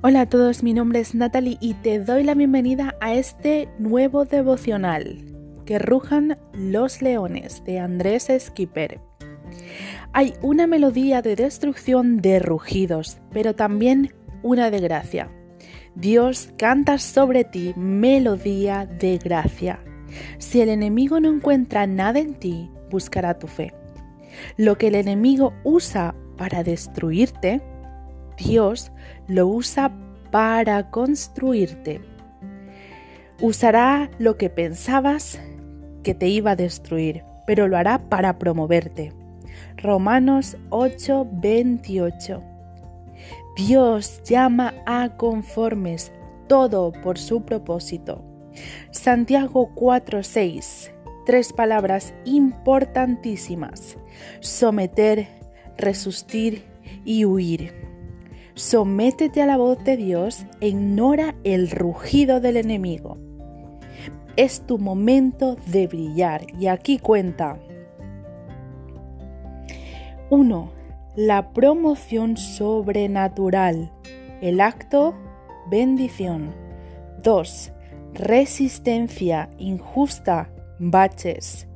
Hola a todos, mi nombre es Natalie y te doy la bienvenida a este nuevo devocional, Que rujan los leones, de Andrés Skipper. Hay una melodía de destrucción de rugidos, pero también una de gracia. Dios canta sobre ti melodía de gracia. Si el enemigo no encuentra nada en ti, buscará tu fe. Lo que el enemigo usa para destruirte, Dios lo usa para construirte. Usará lo que pensabas que te iba a destruir, pero lo hará para promoverte. Romanos 8, 28. Dios llama a conformes todo por su propósito. Santiago 4, 6. Tres palabras importantísimas. Someter, resustir y huir. Sométete a la voz de Dios e ignora el rugido del enemigo. Es tu momento de brillar y aquí cuenta. 1. La promoción sobrenatural. El acto, bendición. 2. Resistencia injusta, baches.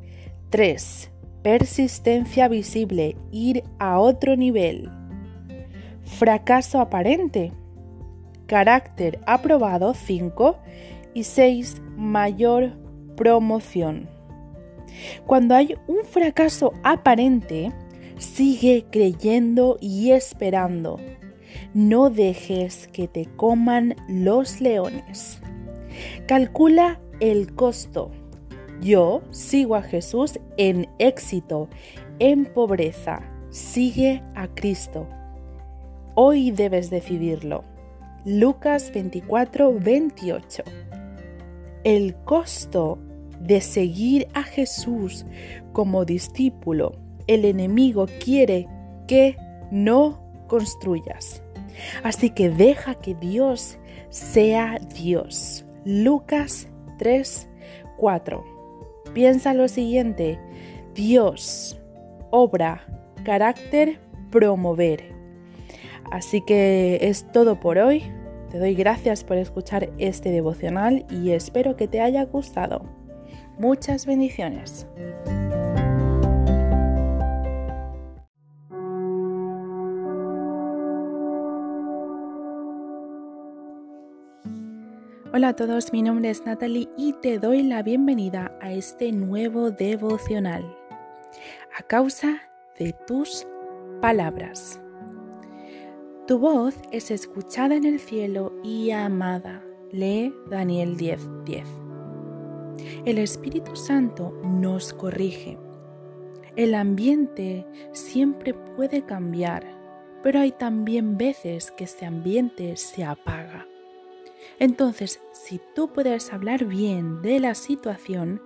3. Persistencia visible, ir a otro nivel fracaso aparente. Carácter aprobado 5 y 6 mayor promoción. Cuando hay un fracaso aparente, sigue creyendo y esperando. No dejes que te coman los leones. Calcula el costo. Yo sigo a Jesús en éxito, en pobreza. Sigue a Cristo. Hoy debes decidirlo. Lucas 24, 28. El costo de seguir a Jesús como discípulo, el enemigo quiere que no construyas. Así que deja que Dios sea Dios. Lucas 3, 4. Piensa lo siguiente. Dios, obra, carácter, promover. Así que es todo por hoy. Te doy gracias por escuchar este devocional y espero que te haya gustado. Muchas bendiciones. Hola a todos, mi nombre es Natalie y te doy la bienvenida a este nuevo devocional. A causa de tus palabras. Tu voz es escuchada en el cielo y amada. Lee Daniel 10:10. El Espíritu Santo nos corrige. El ambiente siempre puede cambiar, pero hay también veces que ese ambiente se apaga. Entonces, si tú puedes hablar bien de la situación,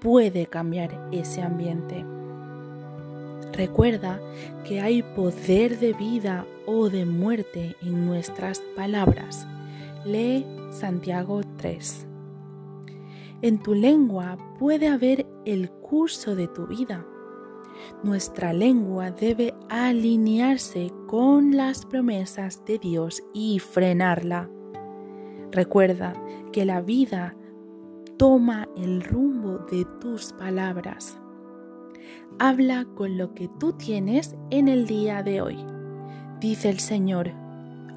puede cambiar ese ambiente. Recuerda que hay poder de vida o de muerte en nuestras palabras. Lee Santiago 3. En tu lengua puede haber el curso de tu vida. Nuestra lengua debe alinearse con las promesas de Dios y frenarla. Recuerda que la vida toma el rumbo de tus palabras. Habla con lo que tú tienes en el día de hoy. Dice el Señor,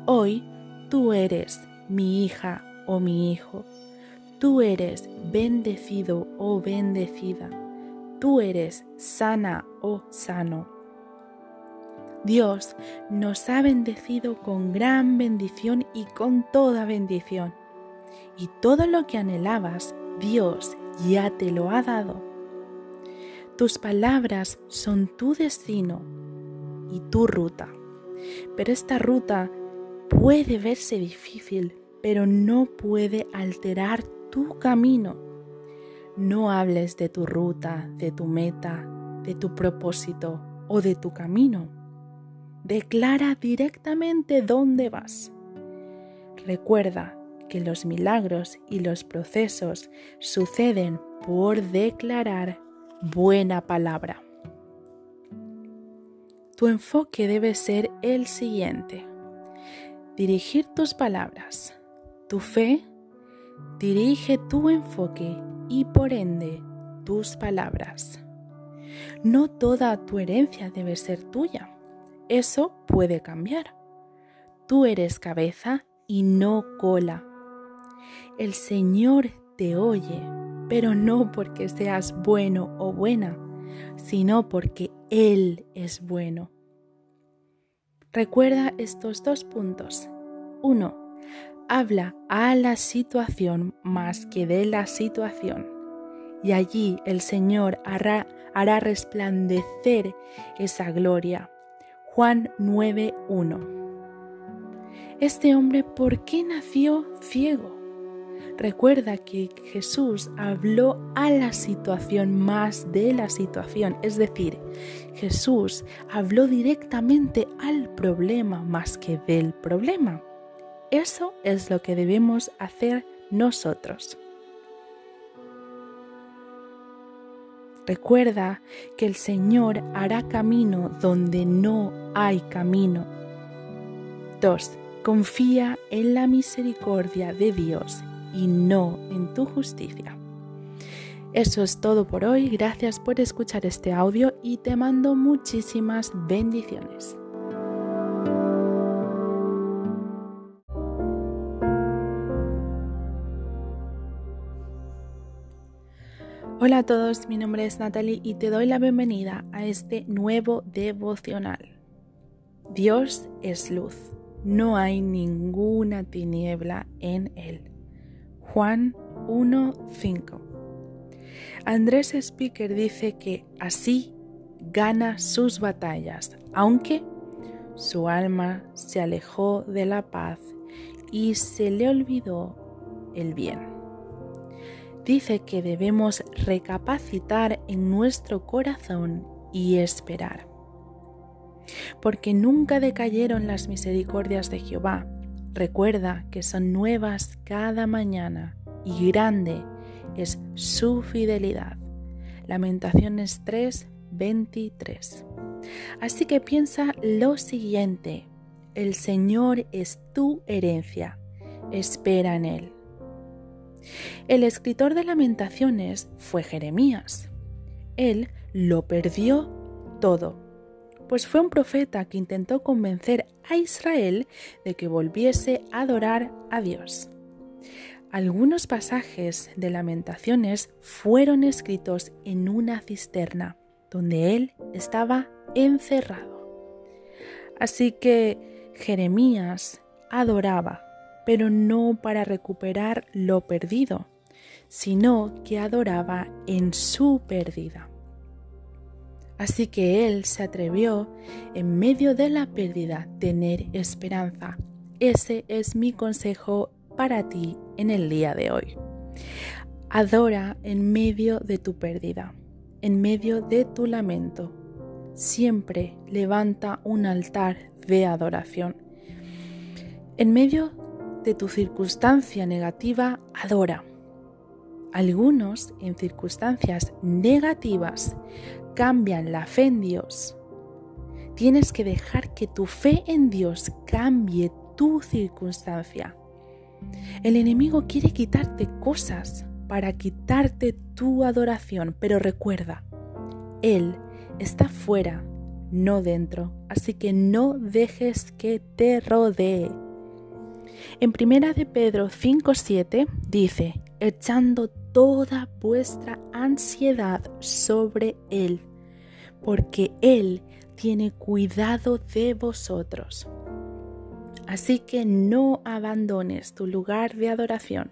hoy tú eres mi hija o mi hijo. Tú eres bendecido o bendecida. Tú eres sana o sano. Dios nos ha bendecido con gran bendición y con toda bendición. Y todo lo que anhelabas, Dios ya te lo ha dado. Tus palabras son tu destino y tu ruta. Pero esta ruta puede verse difícil, pero no puede alterar tu camino. No hables de tu ruta, de tu meta, de tu propósito o de tu camino. Declara directamente dónde vas. Recuerda que los milagros y los procesos suceden por declarar buena palabra. Tu enfoque debe ser el siguiente. dirigir tus palabras. Tu fe dirige tu enfoque y por ende tus palabras. No toda tu herencia debe ser tuya. Eso puede cambiar. Tú eres cabeza y no cola. El Señor te oye, pero no porque seas bueno o buena, sino porque Él es bueno. Recuerda estos dos puntos. Uno, habla a la situación más que de la situación. Y allí el Señor hará, hará resplandecer esa gloria. Juan 9.1. Este hombre, ¿por qué nació ciego? Recuerda que Jesús habló a la situación más de la situación, es decir, Jesús habló directamente al problema más que del problema. Eso es lo que debemos hacer nosotros. Recuerda que el Señor hará camino donde no hay camino. 2. Confía en la misericordia de Dios y no en tu justicia. Eso es todo por hoy, gracias por escuchar este audio y te mando muchísimas bendiciones. Hola a todos, mi nombre es Natalie y te doy la bienvenida a este nuevo devocional. Dios es luz, no hay ninguna tiniebla en él. Juan 1.5. Andrés Speaker dice que así gana sus batallas, aunque su alma se alejó de la paz y se le olvidó el bien. Dice que debemos recapacitar en nuestro corazón y esperar. Porque nunca decayeron las misericordias de Jehová, Recuerda que son nuevas cada mañana y grande es su fidelidad. Lamentaciones 3, 23. Así que piensa lo siguiente, el Señor es tu herencia, espera en Él. El escritor de lamentaciones fue Jeremías. Él lo perdió todo pues fue un profeta que intentó convencer a Israel de que volviese a adorar a Dios. Algunos pasajes de lamentaciones fueron escritos en una cisterna, donde él estaba encerrado. Así que Jeremías adoraba, pero no para recuperar lo perdido, sino que adoraba en su pérdida. Así que él se atrevió, en medio de la pérdida, tener esperanza. Ese es mi consejo para ti en el día de hoy. Adora en medio de tu pérdida, en medio de tu lamento. Siempre levanta un altar de adoración. En medio de tu circunstancia negativa, adora. Algunos en circunstancias negativas cambian la fe en Dios. Tienes que dejar que tu fe en Dios cambie tu circunstancia. El enemigo quiere quitarte cosas para quitarte tu adoración, pero recuerda, Él está fuera, no dentro, así que no dejes que te rodee. En primera de Pedro 5:7 dice, echando toda vuestra ansiedad sobre Él, porque Él tiene cuidado de vosotros. Así que no abandones tu lugar de adoración.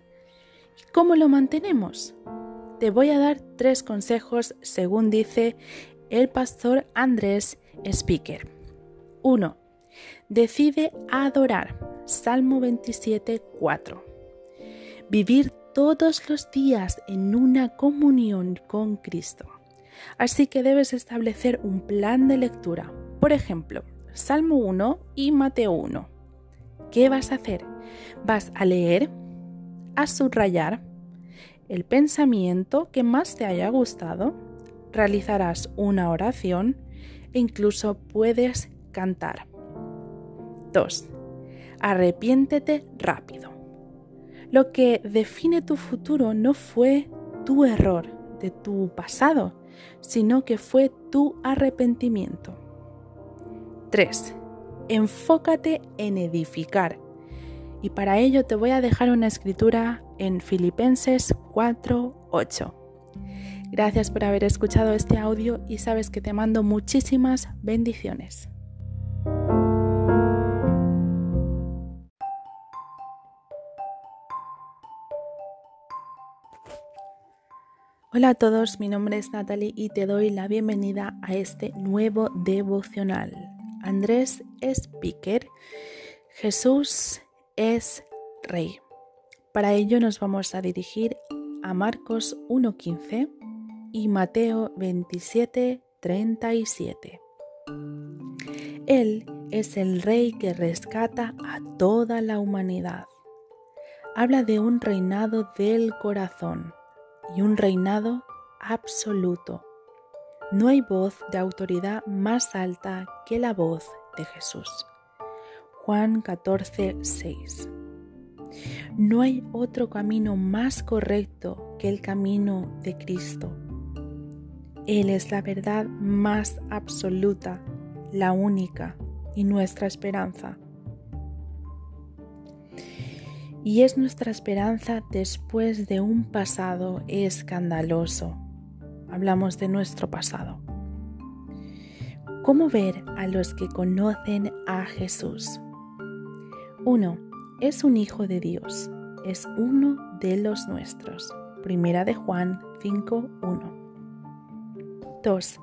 ¿Y cómo lo mantenemos? Te voy a dar tres consejos según dice el pastor Andrés Speaker. 1. Decide adorar. Salmo 27, 4. Vivir todos los días en una comunión con Cristo. Así que debes establecer un plan de lectura. Por ejemplo, Salmo 1 y Mateo 1. ¿Qué vas a hacer? Vas a leer, a subrayar el pensamiento que más te haya gustado, realizarás una oración e incluso puedes cantar. 2. Arrepiéntete rápido. Lo que define tu futuro no fue tu error de tu pasado, sino que fue tu arrepentimiento. 3. Enfócate en edificar. Y para ello te voy a dejar una escritura en Filipenses 4:8. Gracias por haber escuchado este audio y sabes que te mando muchísimas bendiciones. Hola a todos, mi nombre es Natalie y te doy la bienvenida a este nuevo devocional. Andrés Speaker, Jesús es Rey. Para ello nos vamos a dirigir a Marcos 1.15 y Mateo 27.37. Él es el Rey que rescata a toda la humanidad. Habla de un reinado del corazón y un reinado absoluto. No hay voz de autoridad más alta que la voz de Jesús. Juan 14, 6. No hay otro camino más correcto que el camino de Cristo. Él es la verdad más absoluta, la única y nuestra esperanza y es nuestra esperanza después de un pasado escandaloso. Hablamos de nuestro pasado. ¿Cómo ver a los que conocen a Jesús? Uno, Es un hijo de Dios, es uno de los nuestros. Primera de Juan 5.1. 2.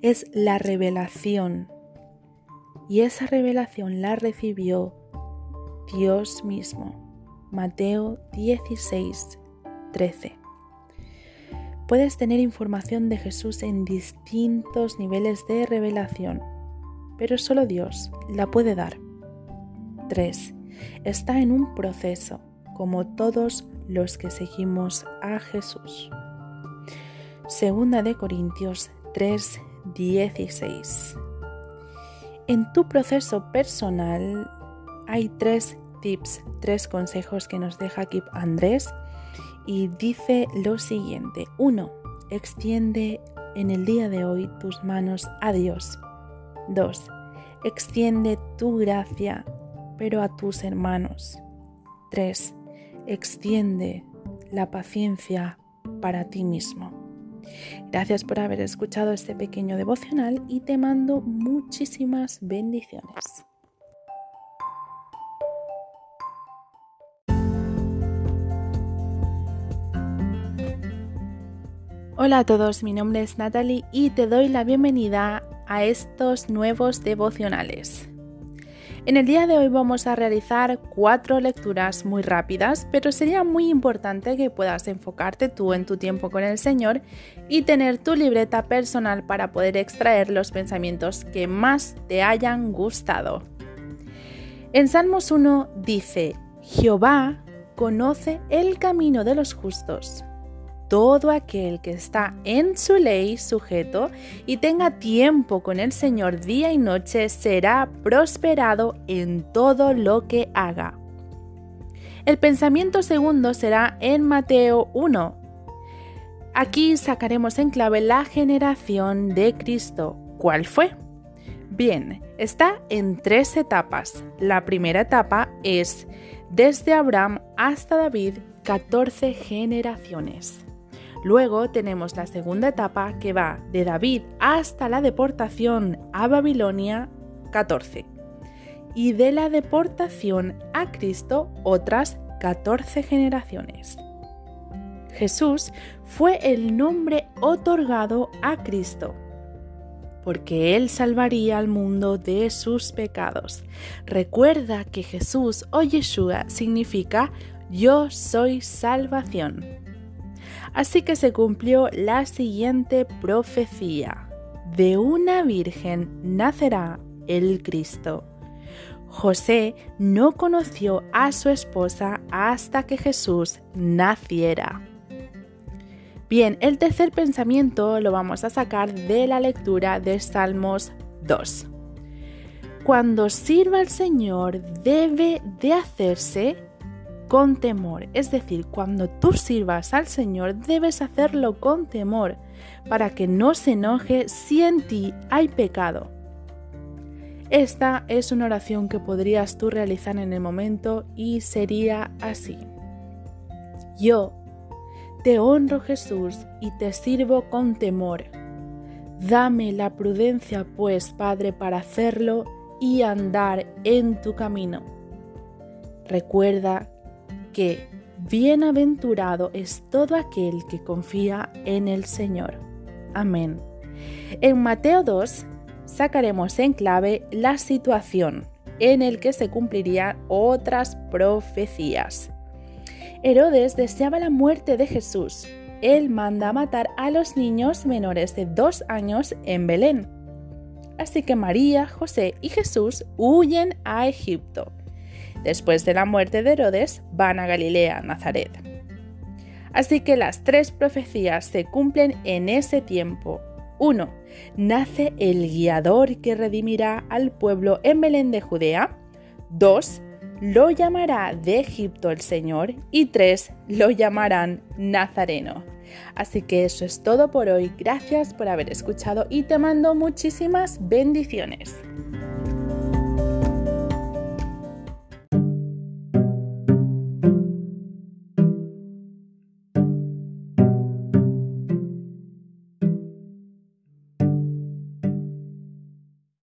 Es la revelación. Y esa revelación la recibió Dios mismo. Mateo 16, 13. Puedes tener información de Jesús en distintos niveles de revelación, pero solo Dios la puede dar. 3. Está en un proceso, como todos los que seguimos a Jesús. Segunda de Corintios 3, 16. En tu proceso personal hay tres tips, tres consejos que nos deja aquí Andrés y dice lo siguiente. Uno, extiende en el día de hoy tus manos a Dios. 2. Extiende tu gracia, pero a tus hermanos. 3. Extiende la paciencia para ti mismo. Gracias por haber escuchado este pequeño devocional y te mando muchísimas bendiciones. Hola a todos, mi nombre es Natalie y te doy la bienvenida a estos nuevos devocionales. En el día de hoy vamos a realizar cuatro lecturas muy rápidas, pero sería muy importante que puedas enfocarte tú en tu tiempo con el Señor y tener tu libreta personal para poder extraer los pensamientos que más te hayan gustado. En Salmos 1 dice, Jehová conoce el camino de los justos todo aquel que está en su ley sujeto y tenga tiempo con el Señor día y noche será prosperado en todo lo que haga. El pensamiento segundo será en Mateo 1. Aquí sacaremos en clave la generación de Cristo. ¿Cuál fue? Bien, está en tres etapas. La primera etapa es desde Abraham hasta David, 14 generaciones. Luego tenemos la segunda etapa que va de David hasta la deportación a Babilonia 14 y de la deportación a Cristo otras 14 generaciones. Jesús fue el nombre otorgado a Cristo porque Él salvaría al mundo de sus pecados. Recuerda que Jesús o Yeshua significa yo soy salvación. Así que se cumplió la siguiente profecía. De una virgen nacerá el Cristo. José no conoció a su esposa hasta que Jesús naciera. Bien, el tercer pensamiento lo vamos a sacar de la lectura de Salmos 2. cuando sirva al Señor debe de hacerse con temor. Es decir, cuando tú sirvas al Señor debes hacerlo con temor para que no se enoje si en ti hay pecado. Esta es una oración que podrías tú realizar en el momento y sería así. Yo te honro Jesús y te sirvo con temor. Dame la prudencia, pues, Padre, para hacerlo y andar en tu camino. Recuerda que bienaventurado es todo aquel que confía en el Señor. Amén. En Mateo 2 sacaremos en clave la situación en el que se cumplirían otras profecías. Herodes deseaba la muerte de Jesús. Él manda matar a los niños menores de dos años en Belén. Así que María, José y Jesús huyen a Egipto. Después de la muerte de Herodes, van a Galilea, Nazaret. Así que las tres profecías se cumplen en ese tiempo. 1. Nace el guiador que redimirá al pueblo en Belén de Judea. 2. Lo llamará de Egipto el Señor. Y 3. Lo llamarán Nazareno. Así que eso es todo por hoy. Gracias por haber escuchado y te mando muchísimas bendiciones.